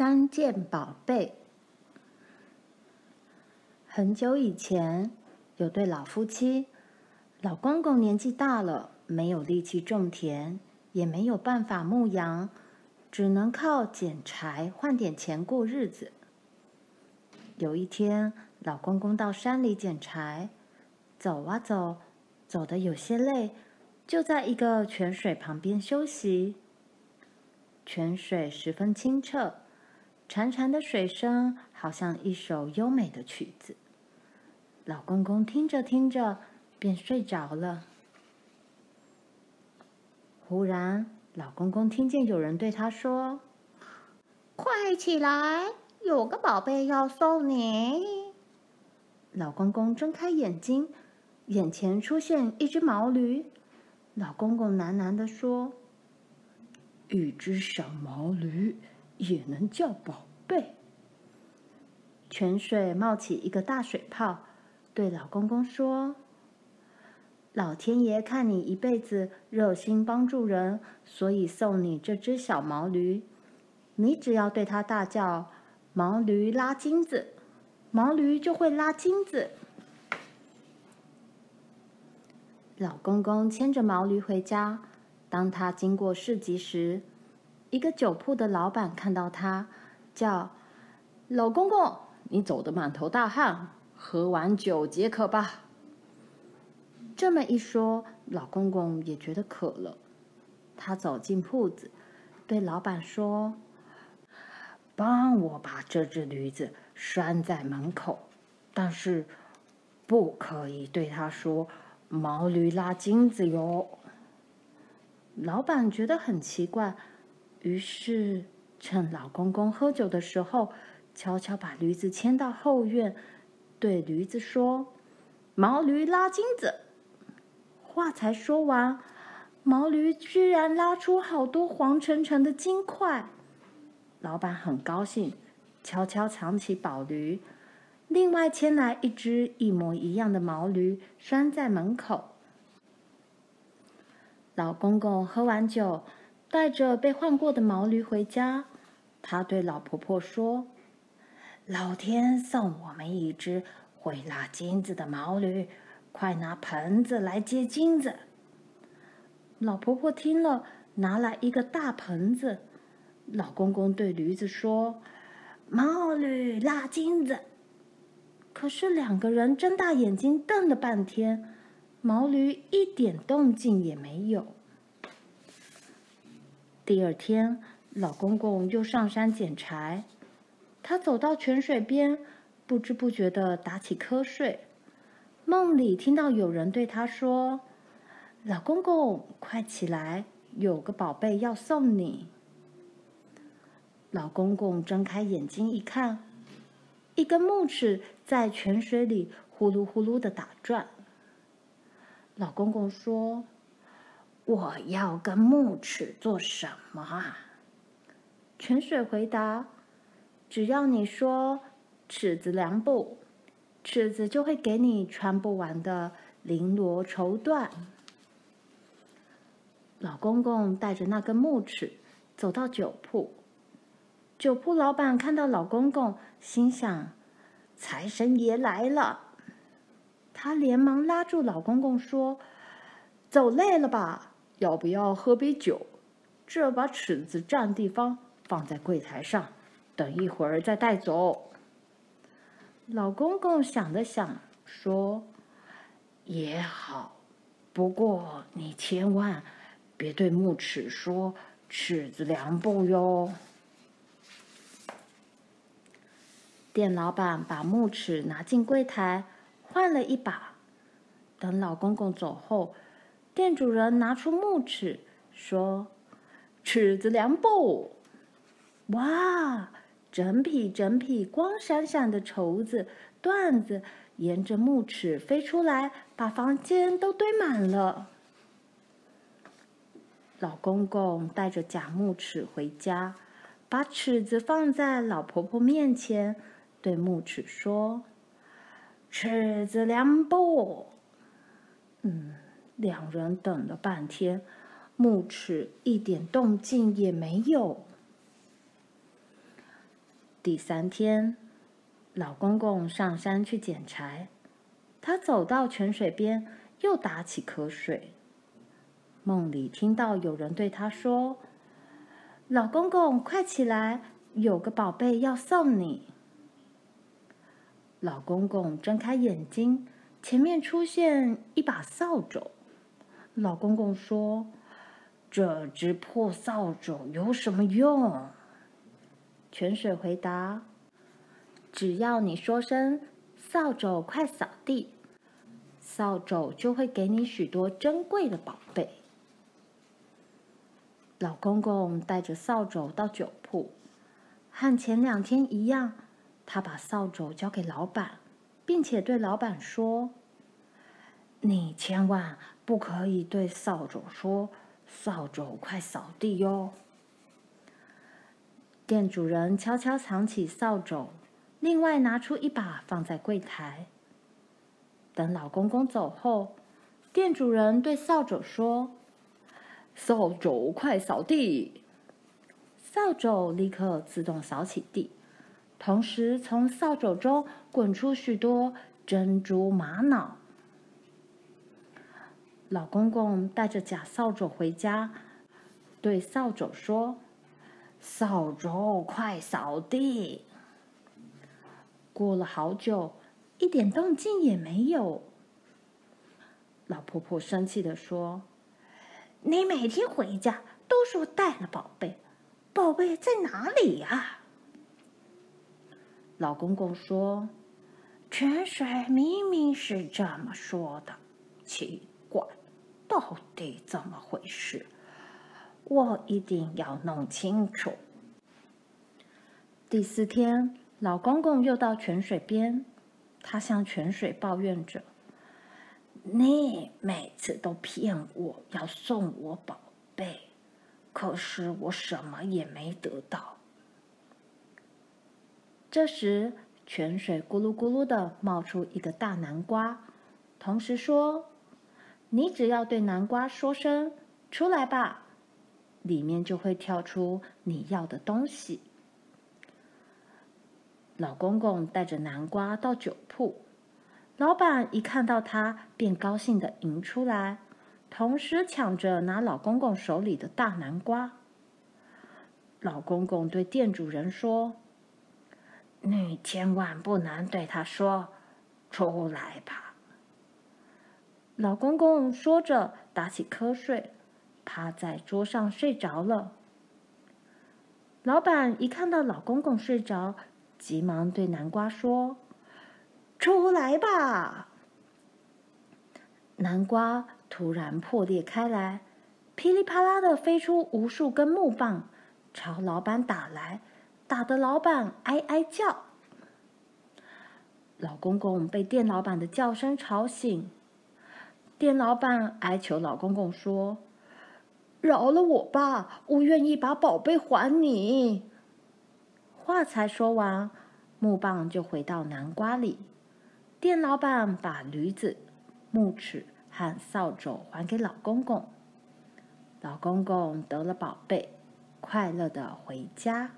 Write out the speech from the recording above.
三件宝贝。很久以前，有对老夫妻，老公公年纪大了，没有力气种田，也没有办法牧羊，只能靠捡柴换点钱过日子。有一天，老公公到山里捡柴，走啊走，走得有些累，就在一个泉水旁边休息。泉水十分清澈，潺潺的水声好像一首优美的曲子。老公公听着听着便睡着了。忽然，老公公听见有人对他说：“快起来，有个宝贝要送你。”老公公睁开眼睛，眼前出现一只毛驴。老公公喃喃地说。一只小毛驴也能叫宝贝。泉水冒起一个大水泡，对老公公说：“老天爷看你一辈子热心帮助人，所以送你这只小毛驴。你只要对它大叫‘毛驴拉金子’，毛驴就会拉金子。”老公公牵着毛驴回家。当他经过市集时，一个酒铺的老板看到他，叫：“老公公，你走得满头大汗，喝完酒解渴吧。”这么一说，老公公也觉得渴了。他走进铺子，对老板说：“帮我把这只驴子拴在门口，但是不可以对他说‘毛驴拉金子’哟。”老板觉得很奇怪，于是趁老公公喝酒的时候，悄悄把驴子牵到后院，对驴子说：“毛驴拉金子。”话才说完，毛驴居然拉出好多黄澄澄的金块。老板很高兴，悄悄藏起宝驴，另外牵来一只一模一样的毛驴，拴在门口。老公公喝完酒，带着被换过的毛驴回家。他对老婆婆说：“老天送我们一只会拉金子的毛驴，快拿盆子来接金子。”老婆婆听了，拿来一个大盆子。老公公对驴子说：“毛驴拉金子。”可是两个人睁大眼睛瞪了半天。毛驴一点动静也没有。第二天，老公公又上山捡柴。他走到泉水边，不知不觉地打起瞌睡。梦里听到有人对他说：“老公公，快起来，有个宝贝要送你。”老公公睁开眼睛一看，一根木尺在泉水里呼噜呼噜的打转。老公公说：“我要跟木尺做什么啊？”泉水回答：“只要你说尺子量步，尺子就会给你穿不完的绫罗绸缎。”老公公带着那根木尺走到酒铺，酒铺老板看到老公公，心想：“财神爷来了。”他连忙拉住老公公说：“走累了吧？要不要喝杯酒？这把尺子占地方，放在柜台上，等一会儿再带走。”老公公想了想，说：“也好，不过你千万别对木尺说尺子量不哟。”店老板把木尺拿进柜台。换了一把。等老公公走后，店主人拿出木尺，说：“尺子量布。”哇，整匹整匹光闪闪的绸子缎子沿着木尺飞出来，把房间都堆满了。老公公带着假木尺回家，把尺子放在老婆婆面前，对木尺说。尺子量布，嗯，两人等了半天，木尺一点动静也没有。第三天，老公公上山去捡柴，他走到泉水边，又打起瞌睡。梦里听到有人对他说：“老公公，快起来，有个宝贝要送你。”老公公睁开眼睛，前面出现一把扫帚。老公公说：“这只破扫帚有什么用？”泉水回答：“只要你说声‘扫帚快扫地’，扫帚就会给你许多珍贵的宝贝。”老公公带着扫帚到酒铺，和前两天一样。他把扫帚交给老板，并且对老板说：“你千万不可以对扫帚说‘扫帚快扫地’哟。”店主人悄悄藏起扫帚，另外拿出一把放在柜台。等老公公走后，店主人对扫帚说：“扫帚快扫地！”扫帚立刻自动扫起地。同时，从扫帚中滚出许多珍珠玛瑙。老公公带着假扫帚回家，对扫帚说：“扫帚，快扫地！”过了好久，一点动静也没有。老婆婆生气地说：“你每天回家都说带了宝贝，宝贝在哪里呀？”老公公说：“泉水明明是这么说的，奇怪，到底怎么回事？我一定要弄清楚。”第四天，老公公又到泉水边，他向泉水抱怨着：“你每次都骗我要送我宝贝，可是我什么也没得到。”这时，泉水咕噜咕噜的冒出一个大南瓜，同时说：“你只要对南瓜说声‘出来吧’，里面就会跳出你要的东西。”老公公带着南瓜到酒铺，老板一看到他，便高兴地迎出来，同时抢着拿老公公手里的大南瓜。老公公对店主人说。你千万不能对他说：“出来吧。”老公公说着，打起瞌睡，趴在桌上睡着了。老板一看到老公公睡着，急忙对南瓜说：“出来吧。”南瓜突然破裂开来，噼里啪啦的飞出无数根木棒，朝老板打来。打得老板哀哀叫，老公公被店老板的叫声吵醒。店老板哀求老公公说：“饶了我吧，我愿意把宝贝还你。”话才说完，木棒就回到南瓜里。店老板把驴子、木尺和扫帚还给老公公。老公公得了宝贝，快乐的回家。